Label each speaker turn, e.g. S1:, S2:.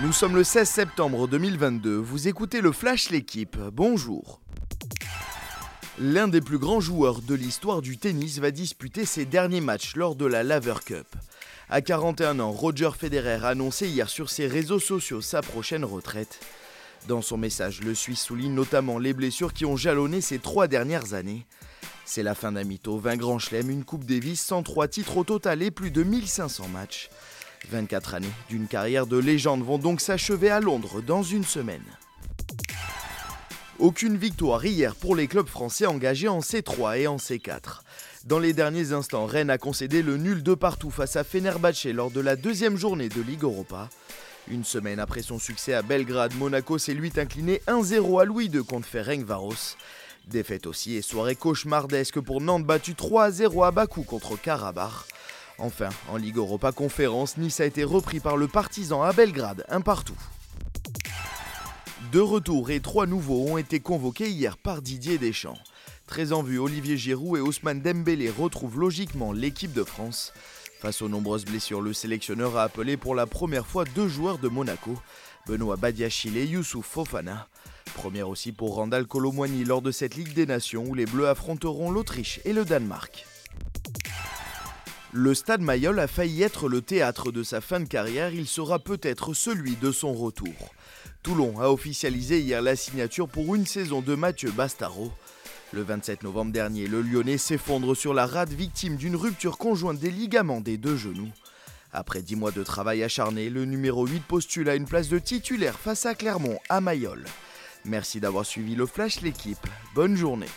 S1: Nous sommes le 16 septembre 2022, vous écoutez le Flash L'équipe, bonjour. L'un des plus grands joueurs de l'histoire du tennis va disputer ses derniers matchs lors de la Laver Cup. À 41 ans, Roger Federer a annoncé hier sur ses réseaux sociaux sa prochaine retraite. Dans son message, le Suisse souligne notamment les blessures qui ont jalonné ces trois dernières années. C'est la fin d'un mytho, 20 grands chelems, une Coupe Davis, 103 titres au total et plus de 1500 matchs. 24 années d'une carrière de légende vont donc s'achever à Londres dans une semaine. Aucune victoire hier pour les clubs français engagés en C3 et en C4. Dans les derniers instants, Rennes a concédé le nul de partout face à Fenerbahçe lors de la deuxième journée de Ligue Europa. Une semaine après son succès à Belgrade, Monaco s'est lui incliné 1-0 à Louis II contre Ferencvaros. Défaite aussi et soirée cauchemardesque pour Nantes battu 3-0 à Bakou contre Karabakh. Enfin, en Ligue Europa Conférence, Nice a été repris par le Partizan à Belgrade, un partout. Deux retours et trois nouveaux ont été convoqués hier par Didier Deschamps. Très en vue, Olivier Giroud et Ousmane Dembélé retrouvent logiquement l'équipe de France. Face aux nombreuses blessures, le sélectionneur a appelé pour la première fois deux joueurs de Monaco, Benoît Badiachil et Youssouf Fofana. Première aussi pour Randall Colomwani lors de cette Ligue des Nations où les Bleus affronteront l'Autriche et le Danemark. Le stade Mayol a failli être le théâtre de sa fin de carrière, il sera peut-être celui de son retour. Toulon a officialisé hier la signature pour une saison de Mathieu Bastaro. Le 27 novembre dernier, le Lyonnais s'effondre sur la rade victime d'une rupture conjointe des ligaments des deux genoux. Après 10 mois de travail acharné, le numéro 8 postule à une place de titulaire face à Clermont à Mayol. Merci d'avoir suivi le Flash l'équipe. Bonne journée.